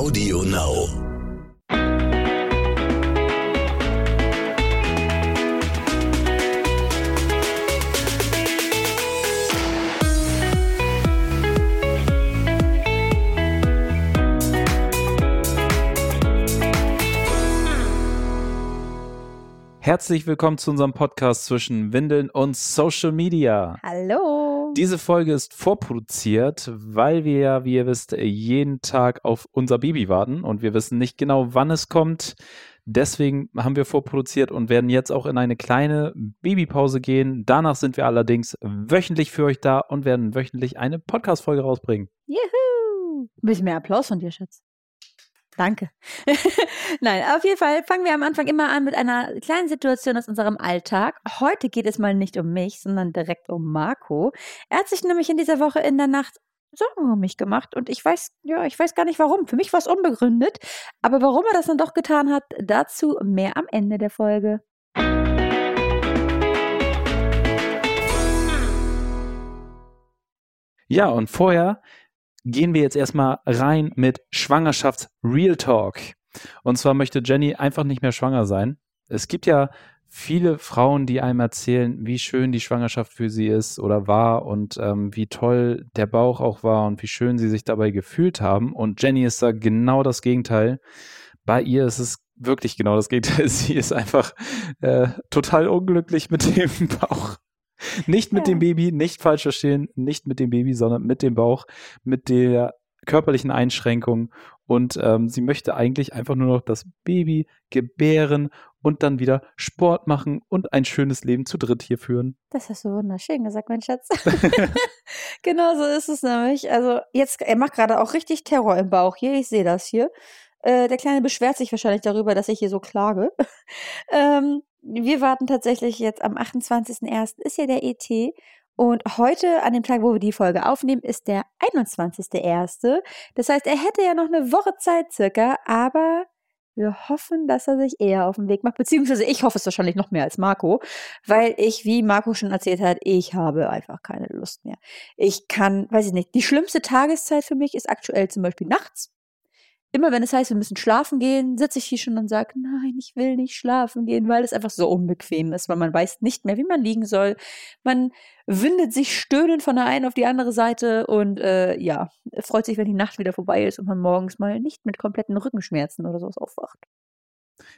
Audio Now. Herzlich willkommen zu unserem Podcast zwischen Windeln und Social Media. Hallo. Diese Folge ist vorproduziert, weil wir ja, wie ihr wisst, jeden Tag auf unser Baby warten und wir wissen nicht genau, wann es kommt. Deswegen haben wir vorproduziert und werden jetzt auch in eine kleine Babypause gehen. Danach sind wir allerdings wöchentlich für euch da und werden wöchentlich eine Podcast-Folge rausbringen. Juhu. Ein bisschen mehr Applaus von dir, Schatz. Danke. Nein, auf jeden Fall fangen wir am Anfang immer an mit einer kleinen Situation aus unserem Alltag. Heute geht es mal nicht um mich, sondern direkt um Marco. Er hat sich nämlich in dieser Woche in der Nacht Sorgen um mich gemacht und ich weiß, ja, ich weiß gar nicht warum. Für mich war es unbegründet, aber warum er das dann doch getan hat, dazu mehr am Ende der Folge. Ja, und vorher gehen wir jetzt erstmal rein mit Schwangerschafts-Real Talk. Und zwar möchte Jenny einfach nicht mehr schwanger sein. Es gibt ja viele Frauen, die einem erzählen, wie schön die Schwangerschaft für sie ist oder war und ähm, wie toll der Bauch auch war und wie schön sie sich dabei gefühlt haben. Und Jenny ist da genau das Gegenteil. Bei ihr ist es wirklich genau das Gegenteil. Sie ist einfach äh, total unglücklich mit dem Bauch. Nicht mit Ja. dem Baby, nicht falsch verstehen, nicht mit dem Baby, sondern mit dem Bauch, mit der körperlichen Einschränkung. Und ähm, sie möchte eigentlich einfach nur noch das Baby gebären und dann wieder Sport machen und ein schönes Leben zu dritt hier führen. Das hast du wunderschön gesagt, mein Schatz. genau so ist es nämlich. Also jetzt, er macht gerade auch richtig Terror im Bauch hier. Ich sehe das hier. Äh, der Kleine beschwert sich wahrscheinlich darüber, dass ich hier so klage. ähm, wir warten tatsächlich jetzt am 28.01. ist ja der ET. Und heute, an dem Tag, wo wir die Folge aufnehmen, ist der 21.01. Das heißt, er hätte ja noch eine Woche Zeit circa, aber wir hoffen, dass er sich eher auf den Weg macht. Beziehungsweise ich hoffe es wahrscheinlich noch mehr als Marco, weil ich, wie Marco schon erzählt hat, ich habe einfach keine Lust mehr. Ich kann, weiß ich nicht, die schlimmste Tageszeit für mich ist aktuell zum Beispiel nachts. Immer wenn es heißt, wir müssen schlafen gehen, sitze ich hier schon und sage, nein, ich will nicht schlafen gehen, weil es einfach so unbequem ist, weil man weiß nicht mehr, wie man liegen soll. Man windet sich stöhnend von der einen auf die andere Seite und äh, ja, freut sich, wenn die Nacht wieder vorbei ist und man morgens mal nicht mit kompletten Rückenschmerzen oder sowas aufwacht.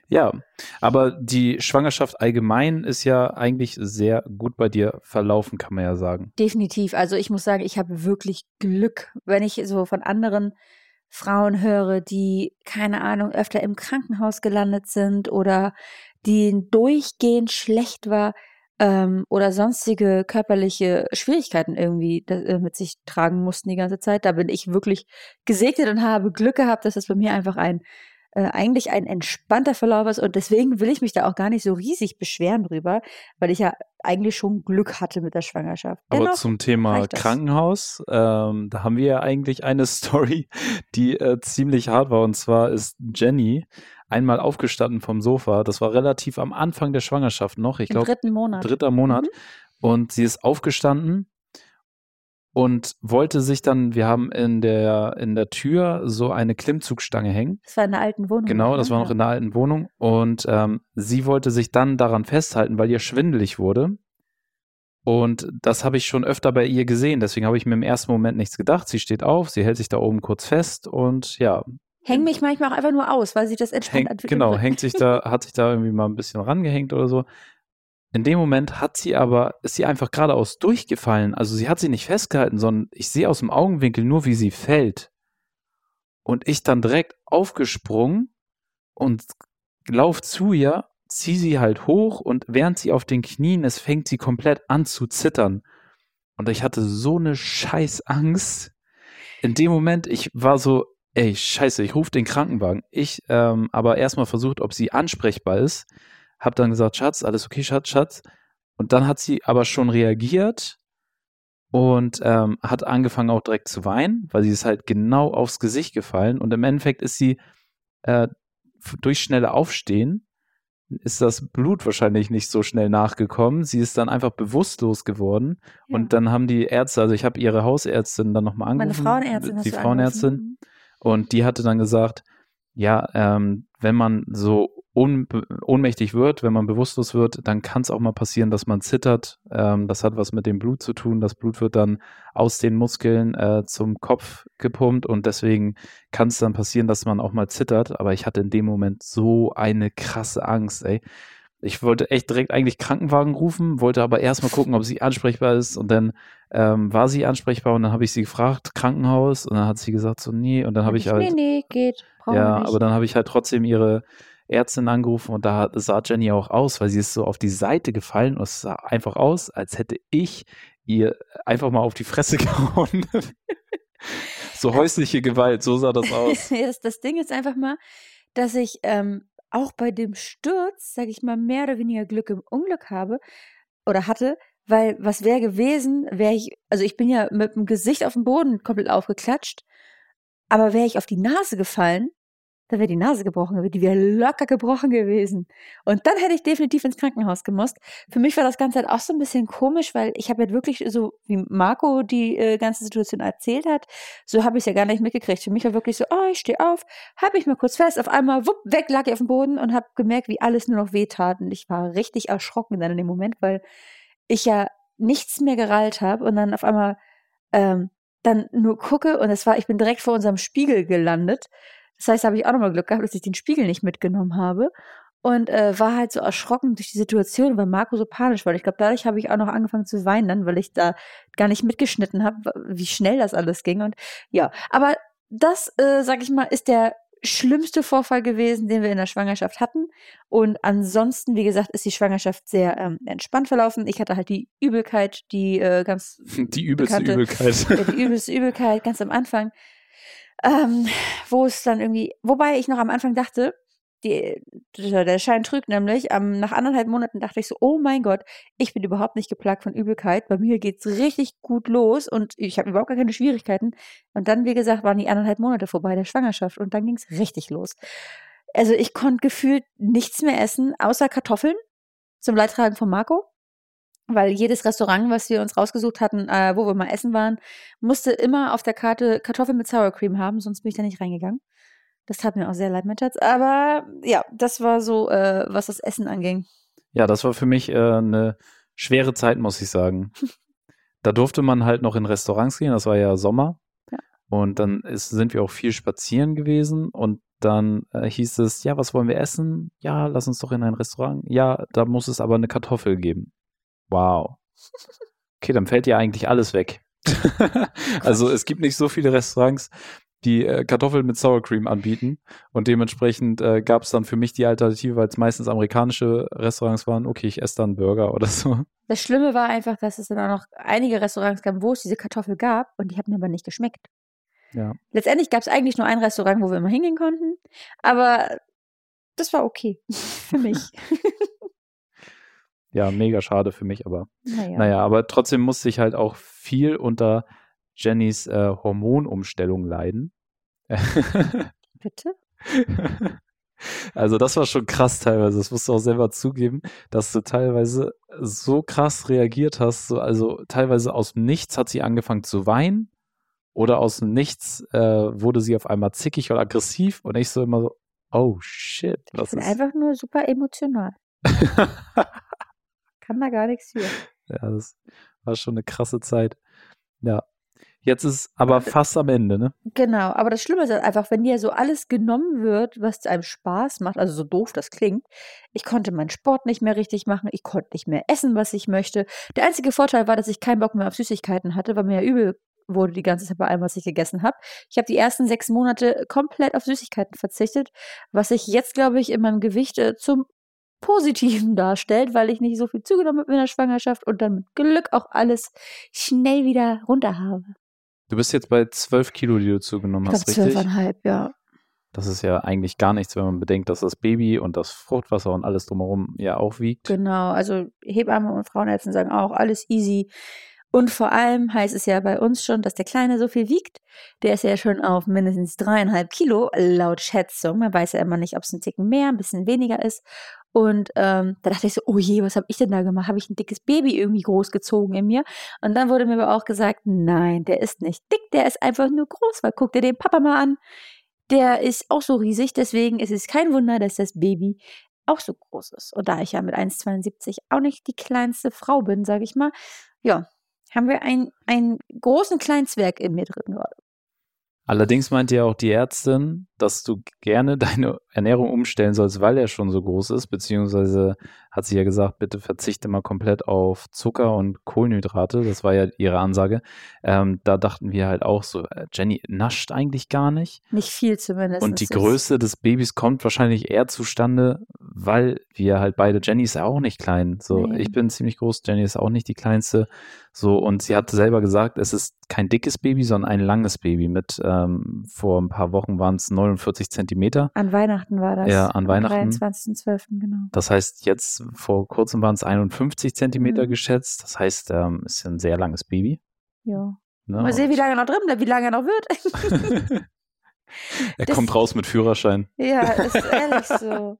Ja, aber die Schwangerschaft allgemein ist ja eigentlich sehr gut bei dir verlaufen, kann man ja sagen. Definitiv. Also ich muss sagen, ich habe wirklich Glück, wenn ich so von anderen Frauen höre, die, keine Ahnung, öfter im Krankenhaus gelandet sind oder denen durchgehend schlecht war ähm, oder sonstige körperliche Schwierigkeiten irgendwie äh, mit sich tragen mussten die ganze Zeit. Da bin ich wirklich gesegnet und habe Glück gehabt, dass es bei mir einfach ein äh, eigentlich ein entspannter Verlauf ist und deswegen will ich mich da auch gar nicht so riesig beschweren drüber, weil ich ja eigentlich schon Glück hatte mit der Schwangerschaft. Aber Dennoch zum Thema. Krankenhaus, ähm, da haben wir ja eigentlich eine Story, die äh, ziemlich hart war. Und zwar ist Jenny einmal aufgestanden vom Sofa. Das war relativ am Anfang der Schwangerschaft noch. Ich glaube, dritten Monat. dritter Monat. Mhm. Und sie ist aufgestanden und wollte sich dann, wir haben in der, in der Tür so eine Klimmzugstange hängen. Das war in der alten Wohnung. Genau, ne? das war noch in der alten Wohnung. Und ähm, sie wollte sich dann daran festhalten, weil ihr schwindelig wurde. Und das habe ich schon öfter bei ihr gesehen. Deswegen habe ich mir im ersten Moment nichts gedacht. Sie steht auf, sie hält sich da oben kurz fest und ja, Häng mich manchmal auch einfach nur aus, weil sich das entspannt hängt, anfühlt. genau, hängt sich da, hat sich da irgendwie mal ein bisschen rangehängt oder so. In dem Moment hat sie aber, ist sie einfach geradeaus durchgefallen. Also sie hat sie nicht festgehalten, sondern ich sehe aus dem Augenwinkel nur, wie sie fällt. Und ich dann direkt aufgesprungen und lauf zu ihr, zieh sie halt hoch und während sie auf den Knien ist, fängt sie komplett an zu zittern. Und ich hatte so eine scheiß Angst. In dem Moment, ich war so, ey, scheiße, ich rufe den Krankenwagen. Ich ähm, aber erstmal versucht, ob sie ansprechbar ist. Hab dann gesagt, Schatz, alles okay, Schatz, Schatz. Und dann hat sie aber schon reagiert und ähm, hat angefangen auch direkt zu weinen, weil sie ist halt genau aufs Gesicht gefallen. Und im Endeffekt ist sie äh, durch schnelle Aufstehen ist das Blut wahrscheinlich nicht so schnell nachgekommen. Sie ist dann einfach bewusstlos geworden. Ja. Und dann haben die Ärzte, also ich habe ihre Hausärztin dann nochmal Meine angerufen. Frauenärztin hast Die Frauenärztin. angerufen. Und die hatte dann gesagt, ja, ähm, wenn man so ohnmächtig wird, wenn man bewusstlos wird, dann kann es auch mal passieren, dass man zittert. Ähm, das hat was mit dem Blut zu tun. Das Blut wird dann aus den Muskeln äh, zum Kopf gepumpt und deswegen kann es dann passieren, dass man auch mal zittert. Aber ich hatte in dem Moment so eine krasse Angst, ey. Ich wollte echt direkt eigentlich Krankenwagen rufen, wollte aber erstmal gucken, ob sie ansprechbar ist. Und dann ähm, war sie ansprechbar und dann habe ich sie gefragt, Krankenhaus. Und dann hat sie gesagt, so, nee. Und dann habe ich halt. Nee, nee, geht. Ja, aber dann habe ich halt trotzdem ihre Ärztin angerufen und da sah Jenny auch aus, weil sie ist so auf die Seite gefallen und es sah einfach aus, als hätte ich ihr einfach mal auf die Fresse gehauen. so häusliche Gewalt, so sah das aus. das, das Ding ist einfach mal, dass ich ähm, auch bei dem Sturz, sage ich mal, mehr oder weniger Glück im Unglück habe oder hatte, weil was wäre gewesen, wäre ich, also ich bin ja mit dem Gesicht auf dem Boden komplett aufgeklatscht, aber wäre ich auf die Nase gefallen, dann wäre die Nase gebrochen die wäre locker gebrochen gewesen. Und dann hätte ich definitiv ins Krankenhaus gemusst. Für mich war das Ganze halt auch so ein bisschen komisch, weil ich habe halt wirklich so, wie Marco die äh, ganze Situation erzählt hat, so habe ich es ja gar nicht mitgekriegt. Für mich war wirklich so, oh, ich stehe auf, habe mich mal kurz fest, auf einmal, wupp, weg lag ich auf dem Boden und habe gemerkt, wie alles nur noch wehtat. Und ich war richtig erschrocken dann in dem Moment, weil ich ja nichts mehr gerallt habe und dann auf einmal ähm, dann nur gucke und es war, ich bin direkt vor unserem Spiegel gelandet das heißt, da habe ich auch nochmal Glück gehabt, dass ich den Spiegel nicht mitgenommen habe. Und äh, war halt so erschrocken durch die Situation, weil Marco so panisch war. Ich glaube, dadurch habe ich auch noch angefangen zu weinen, dann, weil ich da gar nicht mitgeschnitten habe, wie schnell das alles ging. Und ja, aber das, äh, sag ich mal, ist der schlimmste Vorfall gewesen, den wir in der Schwangerschaft hatten. Und ansonsten, wie gesagt, ist die Schwangerschaft sehr ähm, entspannt verlaufen. Ich hatte halt die Übelkeit, die äh, ganz. Die übelste bekannte, Übelkeit. Äh, die übelste Übelkeit, ganz am Anfang ähm, wo es dann irgendwie, wobei ich noch am Anfang dachte, die, der Schein trügt nämlich, ähm, nach anderthalb Monaten dachte ich so, oh mein Gott, ich bin überhaupt nicht geplagt von Übelkeit, bei mir geht's richtig gut los und ich habe überhaupt gar keine Schwierigkeiten. Und dann, wie gesagt, waren die anderthalb Monate vorbei der Schwangerschaft und dann ging's richtig los. Also ich konnte gefühlt nichts mehr essen, außer Kartoffeln zum Leidtragen von Marco weil jedes Restaurant, was wir uns rausgesucht hatten, äh, wo wir mal essen waren, musste immer auf der Karte Kartoffeln mit Sour Cream haben, sonst bin ich da nicht reingegangen. Das tat mir auch sehr leid, mein Schatz. Aber ja, das war so, äh, was das Essen anging. Ja, das war für mich äh, eine schwere Zeit, muss ich sagen. da durfte man halt noch in Restaurants gehen, das war ja Sommer. Ja. Und dann ist, sind wir auch viel spazieren gewesen und dann äh, hieß es, ja, was wollen wir essen? Ja, lass uns doch in ein Restaurant. Ja, da muss es aber eine Kartoffel geben. Wow. Okay, dann fällt ja eigentlich alles weg. also es gibt nicht so viele Restaurants, die äh, Kartoffeln mit Sour Cream anbieten. Und dementsprechend äh, gab es dann für mich die Alternative, weil es meistens amerikanische Restaurants waren, okay, ich esse dann Burger oder so. Das Schlimme war einfach, dass es dann auch noch einige Restaurants gab, wo es diese Kartoffel gab und die haben mir aber nicht geschmeckt. Ja. Letztendlich gab es eigentlich nur ein Restaurant, wo wir immer hingehen konnten, aber das war okay für mich. ja, mega schade für mich, aber naja, naja aber trotzdem musste ich halt auch viel unter Jennys äh, Hormonumstellung leiden. Bitte? Also das war schon krass teilweise, das musst du auch selber zugeben, dass du teilweise so krass reagiert hast, so, also teilweise aus dem Nichts hat sie angefangen zu weinen oder aus dem Nichts äh, wurde sie auf einmal zickig oder aggressiv und ich so immer so, oh shit. Was ich bin ist? einfach nur super emotional. kann da gar nichts für. Ja, das war schon eine krasse Zeit. Ja. Jetzt ist aber fast am Ende, ne? Genau, aber das Schlimme ist halt einfach, wenn dir so alles genommen wird, was einem Spaß macht, also so doof das klingt, ich konnte meinen Sport nicht mehr richtig machen, ich konnte nicht mehr essen, was ich möchte. Der einzige Vorteil war, dass ich keinen Bock mehr auf Süßigkeiten hatte, weil mir ja übel wurde die ganze Zeit bei allem, was ich gegessen habe. Ich habe die ersten sechs Monate komplett auf Süßigkeiten verzichtet, was ich jetzt, glaube ich, in meinem Gewicht äh, zum Positiven darstellt, weil ich nicht so viel zugenommen habe in der Schwangerschaft und dann mit Glück auch alles schnell wieder runter habe. Du bist jetzt bei 12 Kilo, die du zugenommen ich hast, richtig? Zwölfeinhalb, ja. Das ist ja eigentlich gar nichts, wenn man bedenkt, dass das Baby und das Fruchtwasser und alles drumherum ja auch wiegt. Genau, also Hebammen und Frauenärzte sagen auch, alles easy. Und vor allem heißt es ja bei uns schon, dass der Kleine so viel wiegt. Der ist ja schon auf mindestens dreieinhalb Kilo laut Schätzung. Man weiß ja immer nicht, ob es ein Ticken mehr, ein bisschen weniger ist. Und ähm, da dachte ich so, oh je, was habe ich denn da gemacht? Habe ich ein dickes Baby irgendwie großgezogen in mir? Und dann wurde mir aber auch gesagt, nein, der ist nicht dick, der ist einfach nur groß, weil guck dir den Papa mal an. Der ist auch so riesig, deswegen ist es kein Wunder, dass das Baby auch so groß ist. Und da ich ja mit 1,72 auch nicht die kleinste Frau bin, sage ich mal, ja, haben wir einen, einen großen kleinen Zwerg in mir drin gerade. Allerdings meinte ja auch die Ärztin, dass du gerne deine Ernährung umstellen sollst, weil er schon so groß ist, beziehungsweise hat sie ja gesagt, bitte verzichte mal komplett auf Zucker und Kohlenhydrate. Das war ja ihre Ansage. Ähm, da dachten wir halt auch so, äh, Jenny nascht eigentlich gar nicht. Nicht viel zumindest. Und die Größe des Babys kommt wahrscheinlich eher zustande, weil wir halt beide, Jenny ist ja auch nicht klein. So, nee. ich bin ziemlich groß, Jenny ist auch nicht die kleinste. So, und sie hat selber gesagt, es ist kein dickes Baby, sondern ein langes Baby. Mit ähm, vor ein paar Wochen waren es 49 Zentimeter. An Weihnachten war das. Ja, an Weihnachten. 23.12., genau. Das heißt, jetzt vor kurzem waren es 51 Zentimeter mhm. geschätzt. Das heißt, ähm, ist ein sehr langes Baby. Ja. Ne? Mal sehen, wie lange er noch drin bleibt, wie lange er noch wird. er das, kommt raus mit Führerschein. Ja, ist ehrlich so.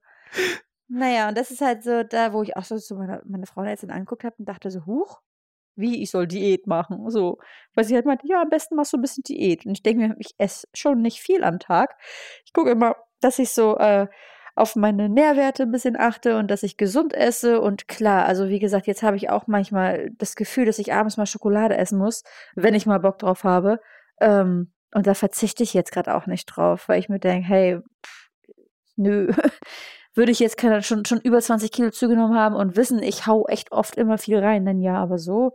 Naja, und das ist halt so da, wo ich auch so zu meiner, meiner Frauenärztin angeguckt habe und dachte so, huch, wie ich soll Diät machen. So, weil sie halt meinte, ja, am besten machst du ein bisschen Diät. Und ich denke mir, ich esse schon nicht viel am Tag. Ich gucke immer, dass ich so äh, auf meine Nährwerte ein bisschen achte und dass ich gesund esse. Und klar, also wie gesagt, jetzt habe ich auch manchmal das Gefühl, dass ich abends mal Schokolade essen muss, wenn ich mal Bock drauf habe. Ähm, und da verzichte ich jetzt gerade auch nicht drauf, weil ich mir denke, hey, pff, nö. würde ich jetzt keine, schon, schon über 20 Kilo zugenommen haben und wissen, ich hau echt oft immer viel rein, dann ja, aber so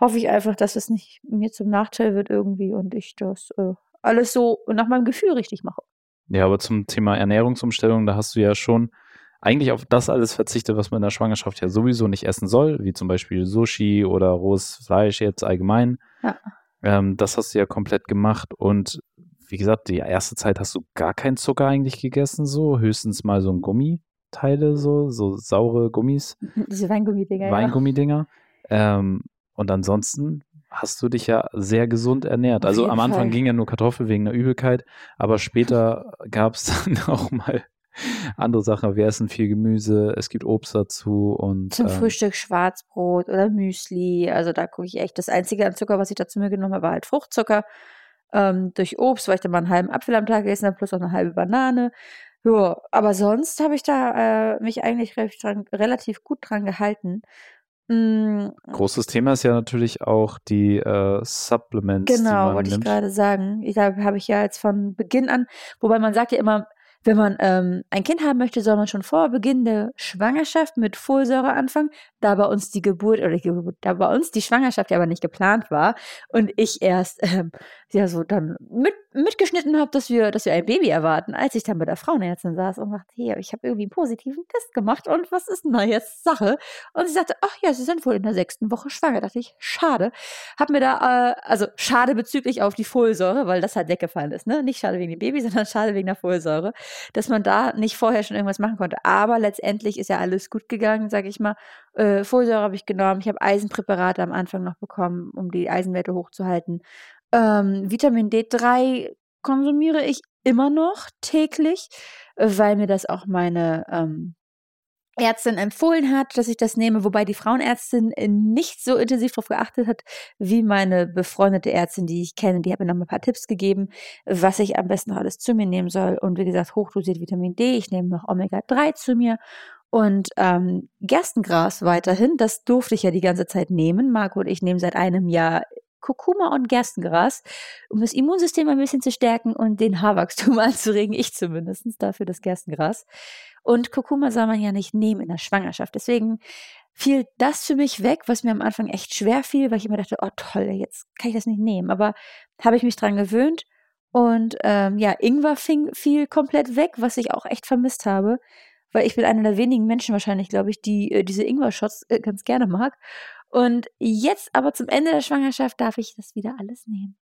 hoffe ich einfach, dass es nicht mir zum Nachteil wird irgendwie und ich das äh, alles so nach meinem Gefühl richtig mache. Ja, aber zum Thema Ernährungsumstellung, da hast du ja schon eigentlich auf das alles verzichtet, was man in der Schwangerschaft ja sowieso nicht essen soll, wie zum Beispiel Sushi oder rohes Fleisch jetzt allgemein. Ja. Ähm, das hast du ja komplett gemacht und wie gesagt, die erste Zeit hast du gar keinen Zucker eigentlich gegessen, so höchstens mal so ein Gummiteile, so, so saure Gummis. Diese Weingummidinger. Weingummidinger. Ja. Ähm, und ansonsten hast du dich ja sehr gesund ernährt. Auf also am Anfang Fall. ging ja nur Kartoffel wegen der Übelkeit, aber später gab es dann auch mal andere Sachen. Wir essen viel Gemüse, es gibt Obst dazu und. Zum ähm, Frühstück Schwarzbrot oder Müsli. Also da gucke ich echt. Das einzige an Zucker, was ich dazu mir genommen habe, war halt Fruchtzucker ähm, durch Obst, weil ich dann mal einen halben Apfel am Tag gegessen habe, plus auch eine halbe Banane. Ja, aber sonst habe ich da äh, mich eigentlich relativ, dran, relativ gut dran gehalten. Mm. Großes Thema ist ja natürlich auch die äh, Supplements. Genau, wollte ich gerade sagen. Ich, da habe ich ja jetzt von Beginn an, wobei man sagt ja immer, wenn man ähm, ein Kind haben möchte, soll man schon vor Beginn der Schwangerschaft mit Folsäure anfangen. Da bei uns die Geburt oder die Geburt, da bei uns die Schwangerschaft ja aber nicht geplant war und ich erst ähm, ja so dann mit, mitgeschnitten habe, dass wir, dass wir ein Baby erwarten, als ich dann bei der Frauenärztin saß und dachte, hey, ich habe irgendwie einen positiven Test gemacht und was ist denn da jetzt Sache? Und sie sagte, ach ja, Sie sind wohl in der sechsten Woche schwanger. Da dachte ich, schade. Hab mir da, äh, also schade bezüglich auf die Folsäure, weil das halt weggefallen ist, ne? Nicht schade wegen dem Baby, sondern schade wegen der Folsäure dass man da nicht vorher schon irgendwas machen konnte. Aber letztendlich ist ja alles gut gegangen, sage ich mal. Äh, Folsäure habe ich genommen, ich habe Eisenpräparate am Anfang noch bekommen, um die Eisenwerte hochzuhalten. Ähm, Vitamin D3 konsumiere ich immer noch täglich, weil mir das auch meine ähm, Ärztin empfohlen hat, dass ich das nehme, wobei die Frauenärztin äh, nicht so intensiv darauf geachtet hat, wie meine befreundete Ärztin, die ich kenne. Die hat mir noch ein paar Tipps gegeben, was ich am besten noch alles zu mir nehmen soll. Und wie gesagt, hochdosiert Vitamin D. Ich nehme noch Omega-3 zu mir. Und ähm, Gerstengras weiterhin, das durfte ich ja die ganze Zeit nehmen. Marco und ich nehmen seit einem Jahr Kurkuma und Gerstengras, um das Immunsystem ein bisschen zu stärken und den Haarwachstum anzuregen. Ich zumindest dafür das Gerstengras. Und Kurkuma soll man ja nicht nehmen in der Schwangerschaft. Deswegen fiel das für mich weg, was mir am Anfang echt schwer fiel, weil ich immer dachte, oh toll, jetzt kann ich das nicht nehmen. Aber habe ich mich dran gewöhnt. Und ähm, ja, Ingwer fing, fiel komplett weg, was ich auch echt vermisst habe. Weil ich bin einer der wenigen Menschen wahrscheinlich, glaube ich, die äh, diese Ingwer-Shots äh, ganz gerne mag. Und jetzt aber zum Ende der Schwangerschaft darf ich das wieder alles nehmen.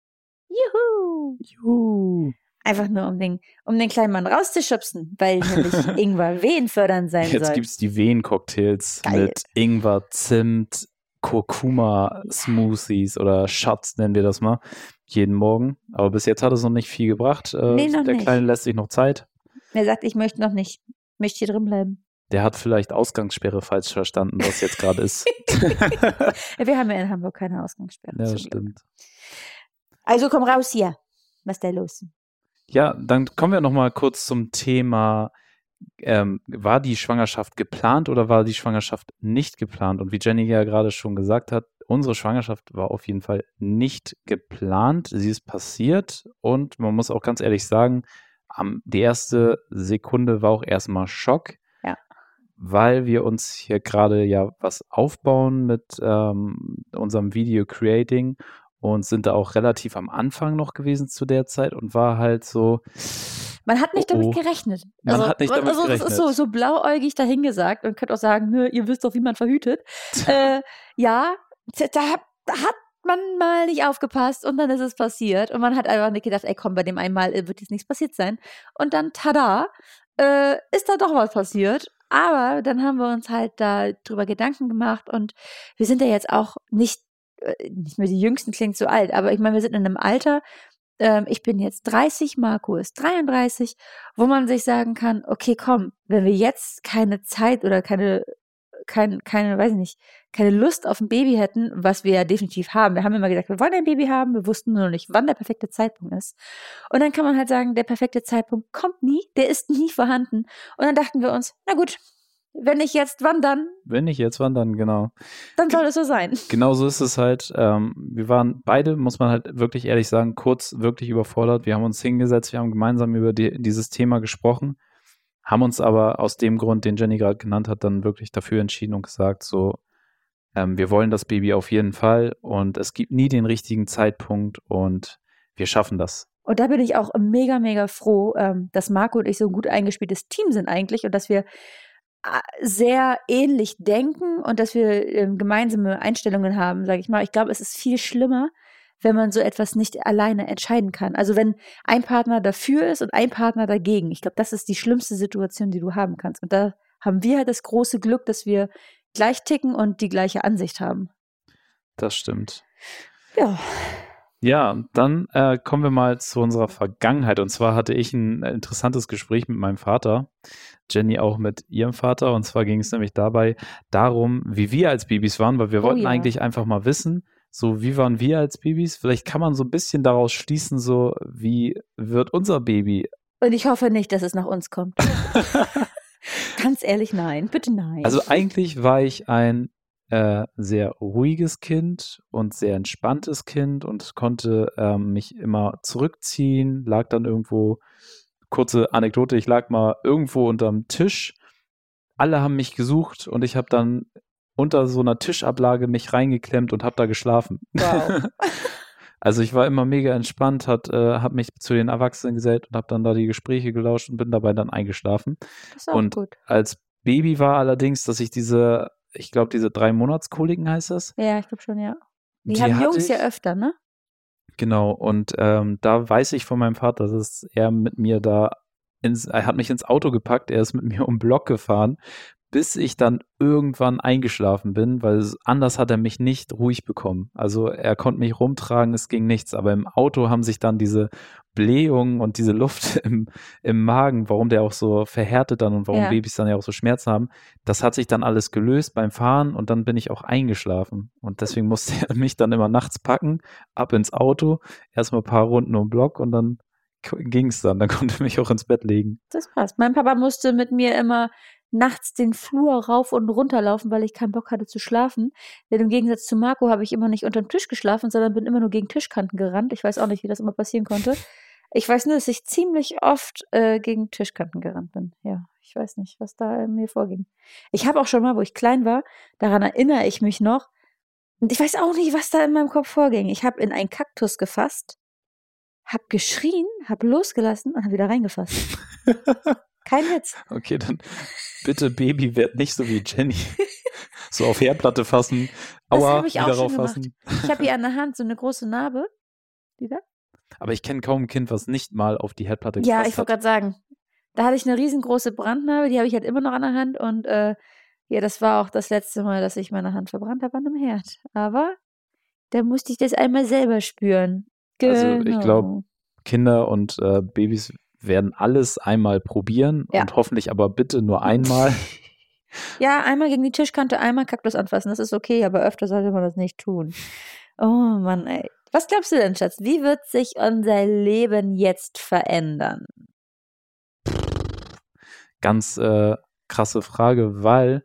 Juhu! Juhu! Einfach nur, um den, um den kleinen Mann rauszuschubsen, weil nämlich Ingwer Wehen fördern sein Jetzt soll. gibt es die Wehen-Cocktails mit Ingwer, Zimt, Kurkuma-Smoothies oder Shots, nennen wir das mal, jeden Morgen. Aber bis jetzt hat es noch nicht viel gebracht. Äh, Nee, noch der nicht. Kleine lässt sich noch Zeit. Er sagt, ich möchte noch nicht. Ich möchte hier drin bleiben. Der hat vielleicht Ausgangssperre falsch verstanden, was jetzt gerade ist. Wir haben ja in Hamburg keine Ausgangssperre. ja, stimmt. Also komm raus hier. Was ist da los? Ja, dann kommen wir noch mal kurz zum Thema, ähm, war die Schwangerschaft geplant oder war die Schwangerschaft nicht geplant? Und wie Jenny ja gerade schon gesagt hat, unsere Schwangerschaft war auf jeden Fall nicht geplant. Sie ist passiert und man muss auch ganz ehrlich sagen, die erste Sekunde war auch erstmal Schock. Ja. Weil wir uns hier gerade ja was aufbauen mit ähm, unserem Video Creating und sind da auch relativ am Anfang noch gewesen zu der Zeit und war halt so, Man hat nicht Oh, damit oh. gerechnet. Man hat nicht damit also, Das gerechnet. ist so, so blauäugig dahingesagt und könnt auch sagen, nö, ihr wisst doch, wie man verhütet. äh, ja, da, hat man mal nicht aufgepasst und dann ist es passiert. Und man hat einfach nicht gedacht, ey komm, bei dem einmal äh, wird jetzt nichts passiert sein. Und dann, tada, äh, ist da doch was passiert. Aber dann haben wir uns halt da drüber Gedanken gemacht und wir sind ja jetzt auch nicht, nicht mehr die Jüngsten, klingt so alt, aber ich meine, wir sind in einem Alter, ähm, ich bin jetzt 30, Marco ist 33, wo man sich sagen kann, okay, komm, wenn wir jetzt keine Zeit oder keine, kein, keine, weiß ich nicht, keine Lust auf ein Baby hätten, was wir ja definitiv haben. Wir haben immer gesagt, wir wollen ein Baby haben, wir wussten nur noch nicht, wann der perfekte Zeitpunkt ist. Und dann kann man halt sagen, der perfekte Zeitpunkt kommt nie, der ist nie vorhanden. Und dann dachten wir uns, na gut, wenn nicht jetzt, wann dann? wenn nicht jetzt, wann dann, genau. Dann soll es so sein. Genau so ist es halt. Ähm, wir waren beide, muss man halt wirklich ehrlich sagen, kurz wirklich überfordert. Wir haben uns hingesetzt, wir haben gemeinsam über die, dieses Thema gesprochen, haben uns aber aus dem Grund, den Jenny gerade genannt hat, dann wirklich dafür entschieden und gesagt, so, ähm, wir wollen das Baby auf jeden Fall und es gibt nie den richtigen Zeitpunkt und wir schaffen das. Und da bin ich auch mega, mega froh, ähm, dass Marco und ich so ein gut eingespieltes Team sind eigentlich und dass wir sehr ähnlich denken und dass wir ähm, gemeinsame Einstellungen haben, sage ich mal. Ich glaube, es ist viel schlimmer, wenn man so etwas nicht alleine entscheiden kann. Also wenn ein Partner dafür ist und ein Partner dagegen. Ich glaube, das ist die schlimmste Situation, die du haben kannst. Und da haben wir halt das große Glück, dass wir gleich ticken und die gleiche Ansicht haben. Das stimmt. Ja, Ja, dann äh, kommen wir mal zu unserer Vergangenheit. Und zwar hatte ich ein äh, interessantes Gespräch mit meinem Vater, Jenny auch mit ihrem Vater. Und zwar ging es nämlich dabei darum, wie wir als Babys waren, weil wir Oh wollten ja. eigentlich einfach mal wissen, so wie waren wir als Babys. Vielleicht kann man so ein bisschen daraus schließen, so wie wird unser Baby. und ich hoffe nicht, dass es nach uns kommt. Ganz ehrlich, nein. Bitte nein. Also eigentlich war ich ein äh, sehr ruhiges Kind und sehr entspanntes Kind und konnte ähm, mich immer zurückziehen, lag dann irgendwo, kurze Anekdote, ich lag mal irgendwo unterm Tisch, alle haben mich gesucht und ich habe dann unter so einer Tischablage mich reingeklemmt und habe da geschlafen. Wow. Also ich war immer mega entspannt, hat, äh, habe mich zu den Erwachsenen gesellt und habe dann da die Gespräche gelauscht und bin dabei dann eingeschlafen Das ist auch Und- gut. als Baby war allerdings, dass ich diese, ich glaube, diese drei Monatskoliken heißt das. Ja, ich glaube schon, ja. Die, hatte haben Jungs ich, ja öfter, ne? Genau, und ähm, da weiß ich von meinem Vater, dass er mit mir da ins, er hat mich ins Auto gepackt, er ist mit mir um den Block gefahren, bis ich dann irgendwann eingeschlafen bin, weil anders hat er mich nicht ruhig bekommen. Also er konnte mich rumtragen, es ging nichts, aber im Auto haben sich dann diese Blähungen und diese Luft im, im Magen, warum der auch so verhärtet dann und warum Ja. Babys dann ja auch so Schmerzen haben, das hat sich dann alles gelöst beim Fahren und dann bin ich auch eingeschlafen. Und deswegen musste er mich dann immer nachts packen, ab ins Auto, erstmal ein paar Runden um den Block und dann ging es dann. Dann konnte er mich auch ins Bett legen. Das passt. Mein Papa musste mit mir immer nachts den Flur rauf und runter laufen, weil ich keinen Bock hatte zu schlafen. Denn im Gegensatz zu Marco habe ich immer nicht unterm Tisch geschlafen, sondern bin immer nur gegen Tischkanten gerannt. Ich weiß auch nicht, wie das immer passieren konnte. Ich weiß nur, dass ich ziemlich oft äh, gegen Tischkanten gerannt bin. Ja, ich weiß nicht, was da in mir vorging. Ich habe auch schon mal, wo ich klein war, daran erinnere ich mich noch. Und ich weiß auch nicht, was da in meinem Kopf vorging. Ich habe in einen Kaktus gefasst, habe geschrien, habe losgelassen und habe wieder reingefasst. Kein Witz. Okay, dann bitte Baby, werd nicht so wie Jenny. So auf Herdplatte fassen, Das Aua, habe ich wieder rauffassen. Ich habe hier an der Hand so eine große Narbe. Die da? Aber ich kenne kaum ein Kind, was nicht mal auf die Herdplatte Ja, gefasst ich wollte hat. gerade sagen, da hatte ich eine riesengroße Brandnarbe, die habe ich halt immer noch an der Hand und äh, Ja, das war auch das letzte Mal, dass ich meine Hand verbrannt habe an einem Herd. Aber da musste ich das einmal selber spüren. Genau. Also ich glaube, Kinder und äh, Babys werden alles einmal probieren Ja. und hoffentlich aber bitte nur einmal. Ja, einmal gegen die Tischkante, einmal Kaktus anfassen, das ist okay, aber öfter sollte man das nicht tun. Oh Mann, ey. Was glaubst du denn, Schatz? Wie wird sich unser Leben jetzt verändern? Ganz äh, krasse Frage, weil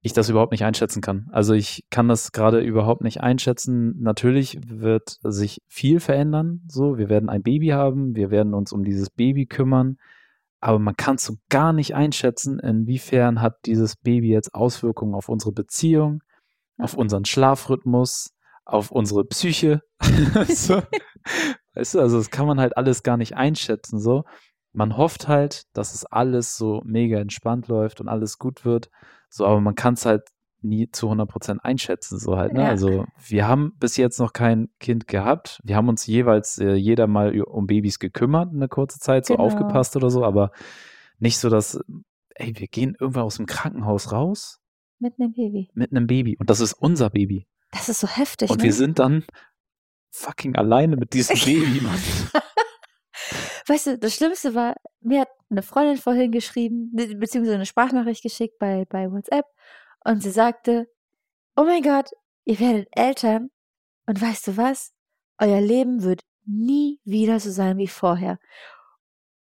ich das überhaupt nicht einschätzen kann. Also ich kann das gerade überhaupt nicht einschätzen. Natürlich wird sich viel verändern. So, wir werden ein Baby haben, wir werden uns um dieses Baby kümmern, aber man kann so gar nicht einschätzen, inwiefern hat dieses Baby jetzt Auswirkungen auf unsere Beziehung, auf unseren Schlafrhythmus, auf unsere Psyche. so. Weißt du, also das kann man halt alles gar nicht einschätzen. So, man hofft halt, dass es alles so mega entspannt läuft und alles gut wird. So, aber man kann es halt nie zu 100% einschätzen, so halt, ne? Ja. Also, wir haben bis jetzt noch kein Kind gehabt. Wir haben uns jeweils äh, jeder mal um Babys gekümmert, eine kurze Zeit, so Genau. aufgepasst oder so, aber nicht so, dass, ey, wir gehen irgendwann aus dem Krankenhaus raus Mit einem Baby. mit einem Baby und das ist unser Baby. Das ist so heftig. Und ne? wir sind dann fucking alleine mit diesem Baby, Mann. Weißt du, das Schlimmste war, mir hat eine Freundin vorhin geschrieben, be- beziehungsweise eine Sprachnachricht geschickt bei, bei WhatsApp und sie sagte, oh mein Gott, ihr werdet Eltern und weißt du was? Euer Leben wird nie wieder so sein wie vorher.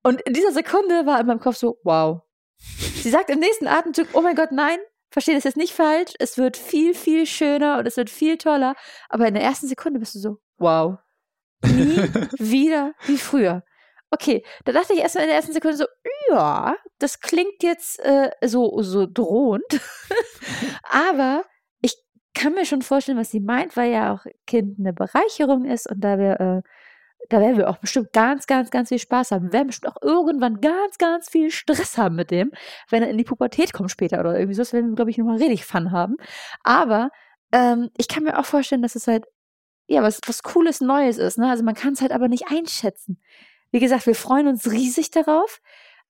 Und in dieser Sekunde war in meinem Kopf so, wow. Sie sagt im nächsten Atemzug, oh mein Gott, nein, verstehe das jetzt nicht falsch, es wird viel, viel schöner und es wird viel toller. Aber in der ersten Sekunde bist du so, wow. Nie wieder wie früher. Okay, da dachte ich erstmal in der ersten Sekunde so, ja, das klingt jetzt äh, so, so drohend. Aber ich kann mir schon vorstellen, was sie meint, weil ja auch Kind eine Bereicherung ist und da wir, äh, da werden wir auch bestimmt ganz, ganz, ganz viel Spaß haben. Wir werden bestimmt auch irgendwann ganz, ganz viel Stress haben mit dem, wenn er in die Pubertät kommt später oder irgendwie so. Das werden wir, glaube ich, nochmal richtig Fun haben. Aber ähm, ich kann mir auch vorstellen, dass es halt ja, was, was Cooles Neues ist. Ne? Also man kann es halt aber nicht einschätzen. Wie gesagt, wir freuen uns riesig darauf,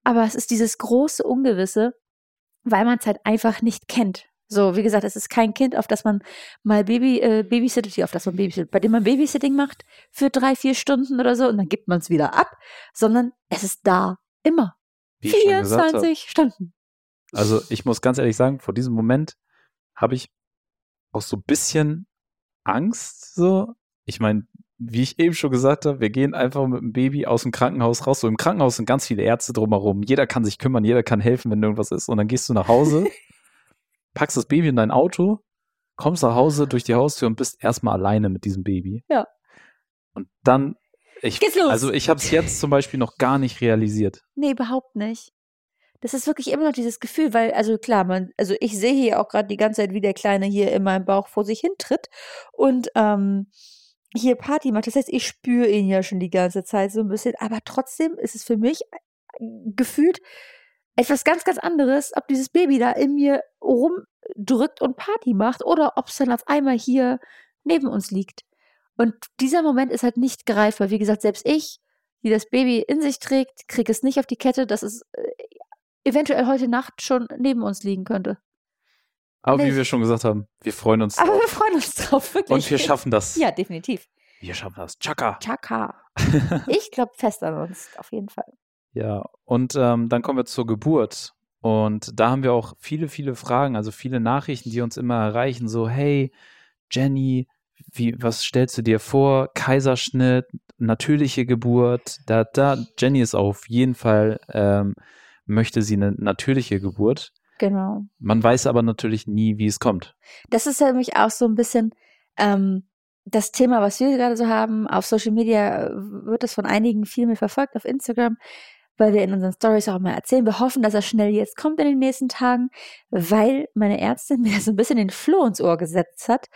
aber es ist dieses große Ungewisse, weil man es halt einfach nicht kennt. So, wie gesagt, es ist kein Kind, auf das man mal Baby, äh, Babysittet, auf das man Babysittet, bei dem man Babysitting macht für drei, vier Stunden oder so und dann gibt man es wieder ab, sondern es ist da. Immer. Wie ich schon gesagt habe. 24 Stunden. Also ich muss ganz ehrlich sagen, vor diesem Moment habe ich auch so ein bisschen Angst. So, ich meine, wie ich eben schon gesagt habe, wir gehen einfach mit dem Baby aus dem Krankenhaus raus. So im Krankenhaus sind ganz viele Ärzte drumherum. Jeder kann sich kümmern, jeder kann helfen, wenn irgendwas ist. Und dann gehst du nach Hause, packst das Baby in dein Auto, kommst nach Hause durch die Haustür und bist erstmal alleine mit diesem Baby. Ja. Und dann, ich, also ich habe es jetzt zum Beispiel noch gar nicht realisiert. Nee, überhaupt nicht. Das ist wirklich immer noch dieses Gefühl, weil, also klar, man, also ich sehe hier auch gerade die ganze Zeit, wie der Kleine hier in meinem Bauch vor sich hintritt und ähm, hier Party macht. Das heißt, ich spüre ihn ja schon die ganze Zeit so ein bisschen, aber trotzdem ist es für mich äh, gefühlt etwas ganz, ganz anderes, ob dieses Baby da in mir rumdrückt und Party macht oder ob es dann auf einmal hier neben uns liegt. Und dieser Moment ist halt nicht greifbar. Wie gesagt, selbst ich, die das Baby in sich trägt, kriege es nicht auf die Kette, dass es äh, eventuell heute Nacht schon neben uns liegen könnte. Aber wie Nicht. wir schon gesagt haben, wir freuen uns Aber drauf. wir freuen uns drauf, wirklich. Und wir schaffen das. Ja, definitiv. Wir schaffen das. Chaka. Chaka. Ich glaube fest an uns, auf jeden Fall. Ja, und ähm, dann kommen wir zur Geburt. Und da haben wir auch viele, viele Fragen, also viele Nachrichten, die uns immer erreichen. So, hey, Jenny, wie, was stellst du dir vor? Kaiserschnitt, natürliche Geburt. Da, da, Jenny ist auf jeden Fall, ähm, möchte sie eine natürliche Geburt. Genau. Man weiß aber natürlich nie, wie es kommt. Das ist nämlich auch so ein bisschen ähm, das Thema, was wir gerade so haben. Auf Social Media äh, wird das von einigen viel mehr verfolgt, auf Instagram, weil wir in unseren Stories auch immer erzählen. Wir hoffen, dass er schnell jetzt kommt in den nächsten Tagen, weil meine Ärztin mir so ein bisschen den Floh ins Ohr gesetzt hat,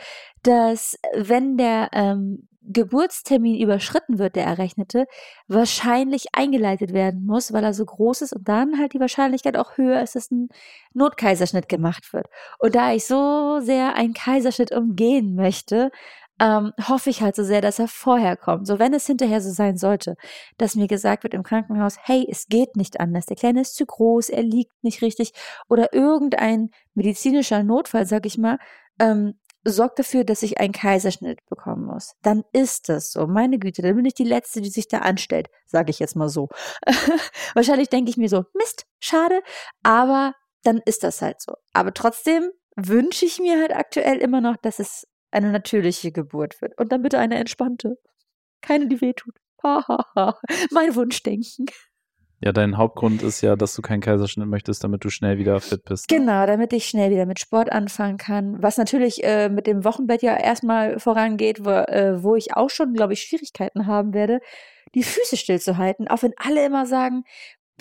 dass wenn der ähm, Geburtstermin überschritten wird, der errechnete, wahrscheinlich eingeleitet werden muss, weil er so groß ist und dann halt die Wahrscheinlichkeit auch höher ist, dass ein Notkaiserschnitt gemacht wird. Und da ich so sehr einen Kaiserschnitt umgehen möchte, ähm, hoffe ich halt so sehr, dass er vorher kommt. So, wenn es hinterher so sein sollte, dass mir gesagt wird im Krankenhaus, hey, es geht nicht anders. Der Kleine ist zu groß, er liegt nicht richtig oder irgendein medizinischer Notfall, sag ich mal, ähm, sorgt dafür, dass ich einen Kaiserschnitt bekommen muss. Dann ist es so. Meine Güte, dann bin ich die Letzte, die sich da anstellt, sage ich jetzt mal so. Wahrscheinlich denke ich mir so, Mist, schade, aber dann ist das halt so. Aber trotzdem wünsche ich mir halt aktuell immer noch, dass es eine natürliche Geburt wird. Und dann bitte eine entspannte. Keine, die wehtut. mein Wunschdenken. Ja, dein Hauptgrund ist ja, dass du keinen Kaiserschnitt möchtest, damit du schnell wieder fit bist. Ne? Genau, damit ich schnell wieder mit Sport anfangen kann. Was natürlich äh, mit dem Wochenbett ja erstmal vorangeht, wo, äh, wo ich auch schon, glaube ich, Schwierigkeiten haben werde, die Füße stillzuhalten. Auch wenn alle immer sagen,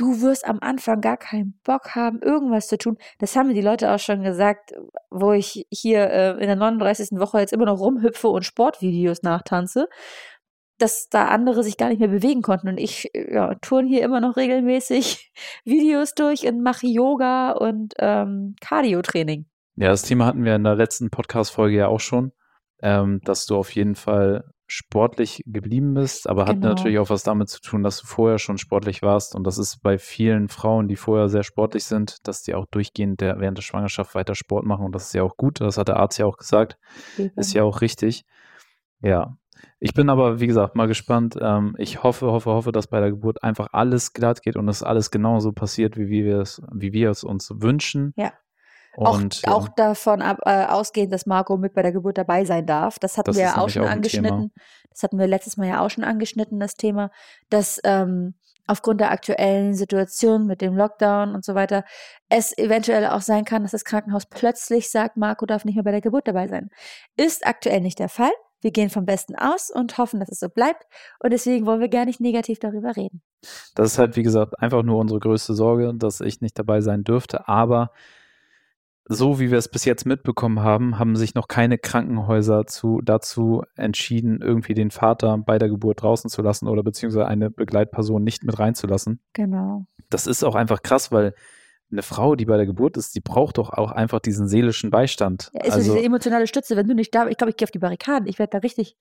du wirst am Anfang gar keinen Bock haben, irgendwas zu tun. Das haben mir die Leute auch schon gesagt, wo ich hier äh, in der 39. Woche jetzt immer noch rumhüpfe und Sportvideos nachtanze dass da andere sich gar nicht mehr bewegen konnten. Und ich ja, turn hier immer noch regelmäßig Videos durch und mache Yoga und ähm, Cardio-Training. Ja, das Thema hatten wir in der letzten Podcast-Folge ja auch schon, ähm, dass du auf jeden Fall sportlich geblieben bist, aber genau. hat natürlich auch was damit zu tun, dass du vorher schon sportlich warst. Und das ist bei vielen Frauen, die vorher sehr sportlich sind, dass die auch durchgehend der, während der Schwangerschaft weiter Sport machen. Und das ist ja auch gut. Das hat der Arzt ja auch gesagt. Ist ja auch richtig. Ja, ich bin aber, wie gesagt, mal gespannt. Ähm, ich hoffe, hoffe, hoffe, dass bei der Geburt einfach alles glatt geht und dass alles genauso passiert, wie wir es, wie wir es uns wünschen. Ja. Und, auch, auch davon ab, äh, ausgehend, dass Marco mit bei der Geburt dabei sein darf. Das hatten das wir ja auch schon auch angeschnitten. Das hatten wir letztes Mal ja auch schon angeschnitten, das Thema, dass ähm, aufgrund der aktuellen Situation mit dem Lockdown und so weiter es eventuell auch sein kann, dass das Krankenhaus plötzlich sagt, Marco darf nicht mehr bei der Geburt dabei sein. Ist aktuell nicht der Fall. Wir gehen vom Besten aus und hoffen, dass es so bleibt. Und deswegen wollen wir gar nicht negativ darüber reden. Das ist halt, wie gesagt, einfach nur unsere größte Sorge, dass ich nicht dabei sein dürfte. Aber so wie wir es bis jetzt mitbekommen haben, haben sich noch keine Krankenhäuser zu, dazu entschieden, irgendwie den Vater bei der Geburt draußen zu lassen oder beziehungsweise eine Begleitperson nicht mit reinzulassen. Genau. Das ist auch einfach krass, weil eine Frau, die bei der Geburt ist, die braucht doch auch einfach diesen seelischen Beistand. Ja, ist also, diese emotionale Stütze, wenn du nicht da bist. Ich glaube, ich gehe auf die Barrikaden. Ich werde da richtig.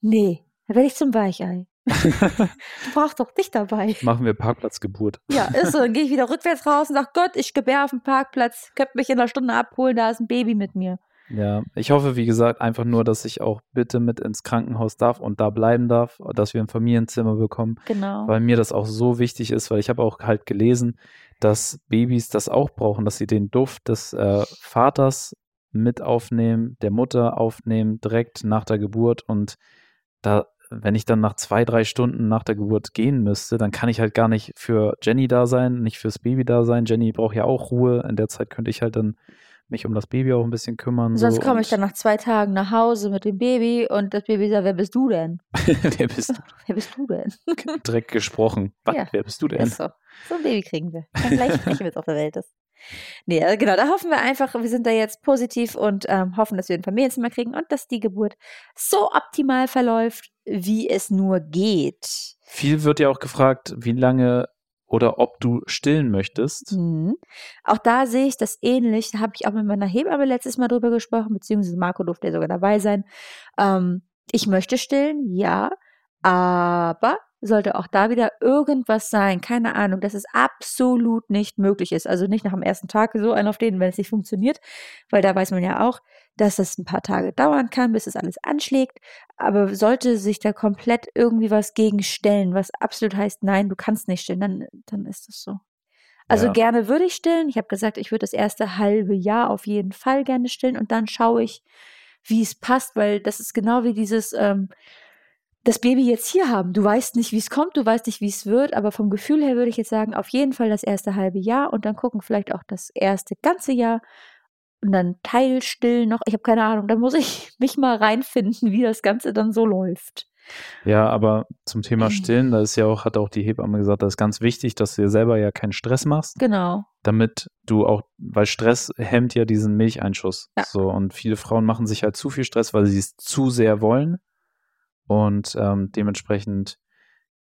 Nee, da werde ich zum Weichei. Du brauchst doch dich dabei. Machen wir Parkplatzgeburt. Ja, ist so. Dann gehe ich wieder rückwärts raus und sage, Gott, ich gebär auf dem Parkplatz. Könnt mich in einer Stunde abholen, da ist ein Baby mit mir. Ja, ich hoffe, wie gesagt, einfach nur, dass ich auch bitte mit ins Krankenhaus darf und da bleiben darf, dass wir ein Familienzimmer bekommen. Genau. Weil mir das auch so wichtig ist, weil ich habe auch halt gelesen, dass Babys das auch brauchen, dass sie den Duft des äh, Vaters mit aufnehmen, der Mutter aufnehmen, direkt nach der Geburt. Und da, wenn ich dann nach zwei, drei Stunden nach der Geburt gehen müsste, dann kann ich halt gar nicht für Jenny da sein, nicht fürs Baby da sein. Jenny braucht ja auch Ruhe. In der Zeit könnte ich halt dann mich um das Baby auch ein bisschen kümmern. Sonst so, komme ich dann nach zwei Tagen nach Hause mit dem Baby und das Baby sagt, wer bist du denn? wer bist du? wer bist du denn? Direkt gesprochen. Was? Ja, wer bist du denn? so. so ein Baby kriegen wir. Kann gleich sprechen, wenn es auf der Welt ist. Nee, also genau, da hoffen wir einfach, wir sind da jetzt positiv und ähm, hoffen, dass wir ein Familienzimmer kriegen und dass die Geburt so optimal verläuft, wie es nur geht. Viel wird ja auch gefragt, wie lange oder ob du stillen möchtest. Mhm. Auch da sehe ich das ähnlich. Da habe ich auch mit meiner Hebamme letztes Mal drüber gesprochen, beziehungsweise Marco durfte ja sogar dabei sein. Ähm, ich möchte stillen, ja, aber sollte auch da wieder irgendwas sein, keine Ahnung, dass es absolut nicht möglich ist. Also nicht nach dem ersten Tag so ein auf den, wenn es nicht funktioniert, weil da weiß man ja auch, dass es ein paar Tage dauern kann, bis es alles anschlägt. Aber sollte sich da komplett irgendwie was gegenstellen, was absolut heißt, nein, du kannst nicht stillen, dann, dann ist das so. Also ja. gerne würde ich stillen. Ich habe gesagt, ich würde das erste halbe Jahr auf jeden Fall gerne stillen und dann schaue ich, wie es passt, weil das ist genau wie dieses, ähm, das Baby jetzt hier haben. Du weißt nicht, wie es kommt, du weißt nicht, wie es wird, aber vom Gefühl her würde ich jetzt sagen, auf jeden Fall das erste halbe Jahr und dann gucken vielleicht auch das erste ganze Jahr und dann teilstill noch. Ich habe keine Ahnung, da muss ich mich mal reinfinden, wie das Ganze dann so läuft. Ja, aber zum Thema Stillen, da ist ja auch, hat auch die Hebamme gesagt, das ist ganz wichtig, dass du dir selber ja keinen Stress machst. Genau. Damit du auch, weil Stress hemmt ja diesen Milcheinschuss. Ja. So, und viele Frauen machen sich halt zu viel Stress, weil sie es zu sehr wollen. Und ähm, dementsprechend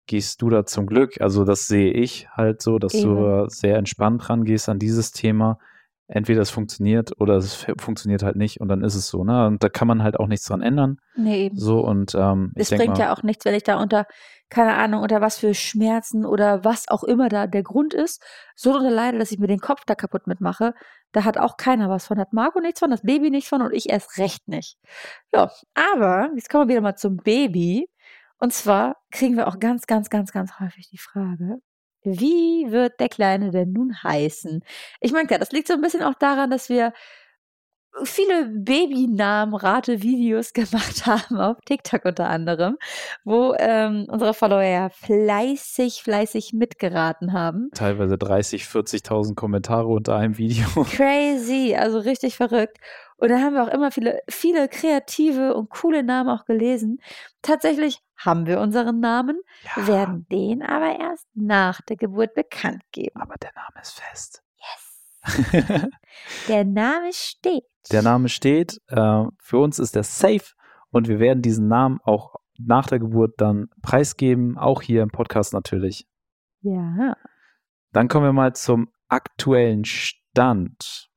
gehst du da zum Glück, also das sehe ich halt so, dass Eben. du sehr entspannt rangehst an dieses Thema. Entweder es funktioniert oder es funktioniert halt nicht und dann ist es so, ne? Und da kann man halt auch nichts dran ändern. Nee, eben. So und ähm, es bringt mal, ja auch nichts, wenn ich da unter, keine Ahnung, unter was für Schmerzen oder was auch immer da der Grund ist, so unter leide, dass ich mir den Kopf da kaputt mitmache. Da hat auch keiner was von. Hat Marco nichts von, das Baby nichts von und ich erst recht nicht. Ja, aber jetzt kommen wir wieder mal zum Baby. Und zwar kriegen wir auch ganz, ganz, ganz, ganz häufig die Frage, wie wird der Kleine denn nun heißen? Ich meine, klar, das liegt so ein bisschen auch daran, dass wir viele Babynamen-Rate-Videos gemacht haben, auf TikTok unter anderem, wo ähm, unsere Follower ja fleißig, fleißig mitgeraten haben. Teilweise 30, 40.000 Kommentare unter einem Video. Crazy, also richtig verrückt. Und da haben wir auch immer viele, viele kreative und coole Namen auch gelesen. Tatsächlich haben wir unseren Namen, ja. werden den aber erst nach der Geburt bekannt geben. Aber der Name ist fest. Yes. der Name steht. Der Name steht. Äh, für uns ist der safe und wir werden diesen Namen auch nach der Geburt dann preisgeben, auch hier im Podcast natürlich. Ja. Dann kommen wir mal zum aktuellen Stand.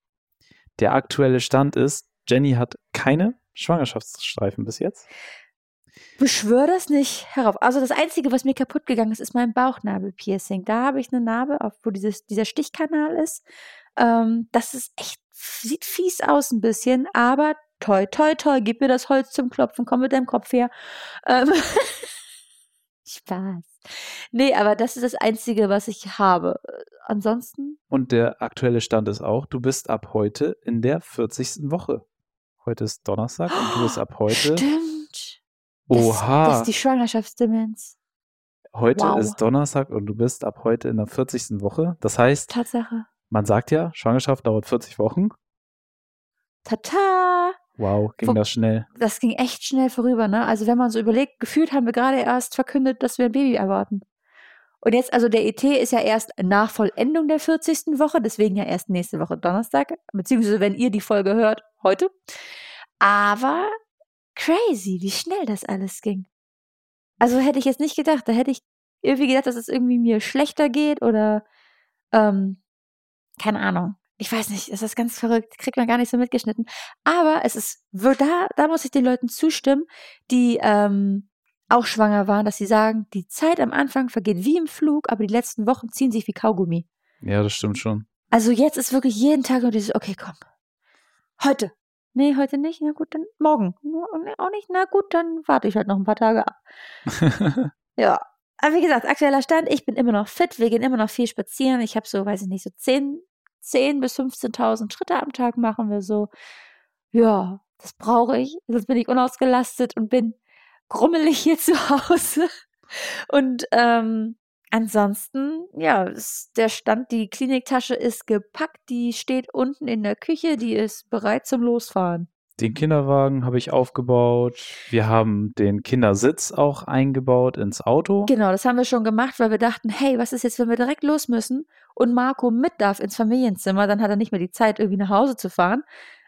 Der aktuelle Stand ist, Jenny hat keine Schwangerschaftsstreifen bis jetzt. Beschwör das nicht herauf. Also das Einzige, was mir kaputt gegangen ist, ist mein Bauchnabelpiercing. Da habe ich eine Narbe, wo dieses, dieser Stichkanal ist. Ähm, das ist echt, sieht fies aus ein bisschen, aber toi, toi, toi, gib mir das Holz zum Klopfen, komm mit deinem Kopf her. Ähm Spaß. Nee, aber das ist das Einzige, was ich habe. Ansonsten. Und der aktuelle Stand ist auch, du bist ab heute in der 40. Woche. Heute ist Donnerstag und du bist ab heute. Stimmt. Oha. Das, das ist die Schwangerschaftsdemenz. Heute wow. ist Donnerstag und du bist ab heute in der 40. Woche. Das heißt, Tatsache. Man sagt ja, Schwangerschaft dauert 40 Wochen. Tata! Wow, ging das schnell. Das ging echt schnell vorüber, ne? Also wenn man so überlegt, gefühlt haben wir gerade erst verkündet, dass wir ein Baby erwarten. Und jetzt, also der ET ist ja erst nach Vollendung der 40. Woche, deswegen ja erst nächste Woche Donnerstag, beziehungsweise wenn ihr die Folge hört, heute. Aber crazy, wie schnell das alles ging. Also hätte ich jetzt nicht gedacht, da hätte ich irgendwie gedacht, dass es irgendwie mir schlechter geht oder ähm, keine Ahnung. Ich weiß nicht, das ist ganz verrückt, kriegt man gar nicht so mitgeschnitten. Aber es ist, da, da muss ich den Leuten zustimmen, die ähm, auch schwanger waren, dass sie sagen, die Zeit am Anfang vergeht wie im Flug, aber die letzten Wochen ziehen sich wie Kaugummi. Ja, das stimmt schon. Also jetzt ist wirklich jeden Tag nur dieses, okay, komm. Heute. Nee, heute nicht. Na gut, dann morgen. Auch nicht. Na gut, dann warte ich halt noch ein paar Tage ab. ja. Aber wie gesagt, aktueller Stand, ich bin immer noch fit, wir gehen immer noch viel spazieren. Ich habe so, weiß ich nicht, so 10, 10 bis 15.000 Schritte am Tag machen wir so. Ja, das brauche ich, sonst bin ich unausgelastet und bin grummelig hier zu Hause. Und ähm, ansonsten, ja, ist der Stand, die Kliniktasche ist gepackt, die steht unten in der Küche, die ist bereit zum Losfahren. Den Kinderwagen habe ich aufgebaut. Wir haben den Kindersitz auch eingebaut ins Auto. Genau, das haben wir schon gemacht, weil wir dachten, hey, was ist jetzt, wenn wir direkt los müssen und Marco mit darf ins Familienzimmer, dann hat er nicht mehr die Zeit, irgendwie nach Hause zu fahren.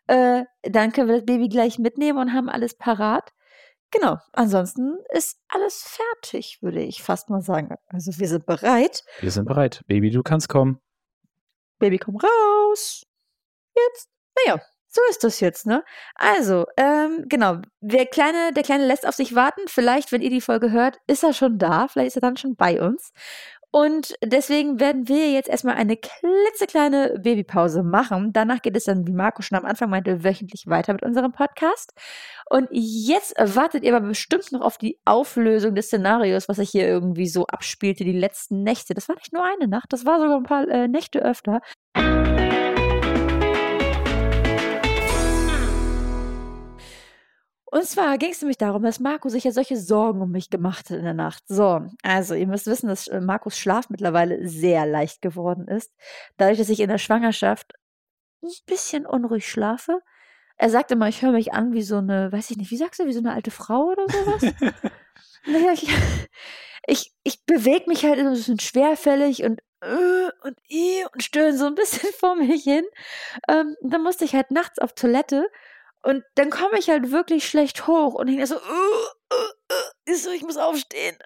Äh, dann können wir das Baby gleich mitnehmen und haben alles parat. Genau, ansonsten ist alles fertig, würde ich fast mal sagen. Also wir sind bereit. Wir sind bereit. Baby, du kannst kommen. Baby, komm raus. Jetzt. Naja, so ist das jetzt, ne? Also, ähm, genau. Der Kleine, der Kleine lässt auf sich warten. Vielleicht, wenn ihr die Folge hört, ist er schon da. Vielleicht ist er dann schon bei uns. Und deswegen werden wir jetzt erstmal eine klitzekleine Babypause machen. Danach geht es dann, wie Marco schon am Anfang meinte, wöchentlich weiter mit unserem Podcast. Und jetzt wartet ihr aber bestimmt noch auf die Auflösung des Szenarios, was sich hier irgendwie so abspielte, die letzten Nächte. Das war nicht nur eine Nacht, das war sogar ein paar äh, Nächte öfter. Und zwar ging es nämlich darum, dass Marco sich ja solche Sorgen um mich gemacht hat in der Nacht. So, also ihr müsst wissen, dass äh, Marcos Schlaf mittlerweile sehr leicht geworden ist. Dadurch, dass ich in der Schwangerschaft ein bisschen unruhig schlafe. Er sagt immer, ich höre mich an wie so eine, weiß ich nicht, wie sagst du, wie so eine alte Frau oder sowas? naja, ich, ich, ich bewege mich halt so ein bisschen schwerfällig und äh, und i und stöhne so ein bisschen vor mich hin. Ähm, dann musste ich halt nachts auf Toilette und dann komme ich halt wirklich schlecht hoch und ich so, uh, uh, uh, ich muss aufstehen.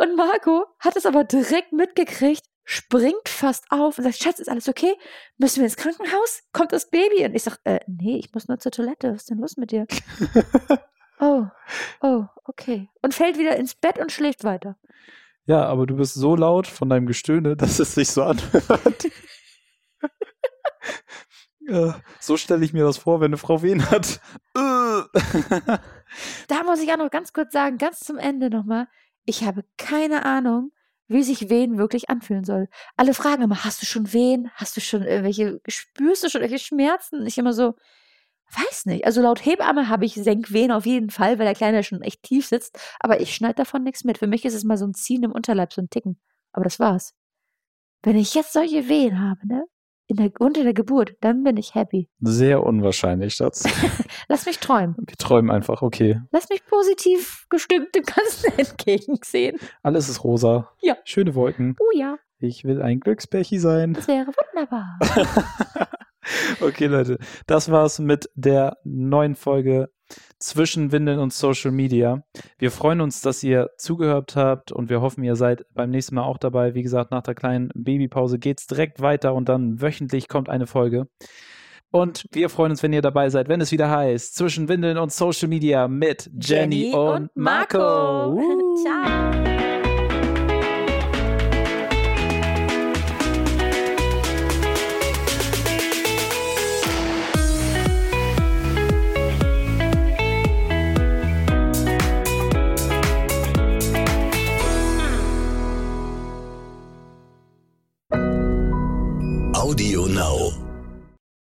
Und Marco hat es aber direkt mitgekriegt, springt fast auf und sagt, Schatz, ist alles okay? Müssen wir ins Krankenhaus? Kommt das Baby? Und ich sage, äh, nee, ich muss nur zur Toilette. Was ist denn los mit dir? oh, oh, okay. Und fällt wieder ins Bett und schläft weiter. Ja, aber du bist so laut von deinem Gestöhne, dass es sich so anhört. ja, so stelle ich mir das vor, wenn eine Frau Wehen hat. da muss ich auch noch ganz kurz sagen, ganz zum Ende nochmal, ich habe keine Ahnung, wie sich Wehen wirklich anfühlen soll. Alle fragen immer, hast du schon Wehen? Hast du schon irgendwelche, spürst du schon irgendwelche Schmerzen? Ich immer so, weiß nicht. Also laut Hebamme habe ich Senkwehen auf jeden Fall, weil der Kleine schon echt tief sitzt. Aber ich schneide davon nichts mit. Für mich ist es mal so ein Ziehen im Unterleib, so ein Ticken. Aber das war's. Wenn ich jetzt solche Wehen habe, ne? In der, unter der Geburt, dann bin ich happy. Sehr unwahrscheinlich, Schatz. Lass mich träumen. Wir träumen einfach, okay. Lass mich positiv gestimmt dem Ganzen entgegensehen. Alles ist rosa. Ja. Schöne Wolken. Oh ja. Ich will ein Glücksbärchi sein. Das wäre wunderbar. okay, Leute. Das war's mit der neuen Folge zwischen Windeln und Social Media. Wir freuen uns, dass ihr zugehört habt und wir hoffen, ihr seid beim nächsten Mal auch dabei. Wie gesagt, nach der kleinen Babypause geht's direkt weiter und dann wöchentlich kommt eine Folge. Und wir freuen uns, wenn ihr dabei seid, wenn es wieder heißt Zwischen Windeln und Social Media mit Jenny, Jenny und, und, Marco. Marco. Ciao.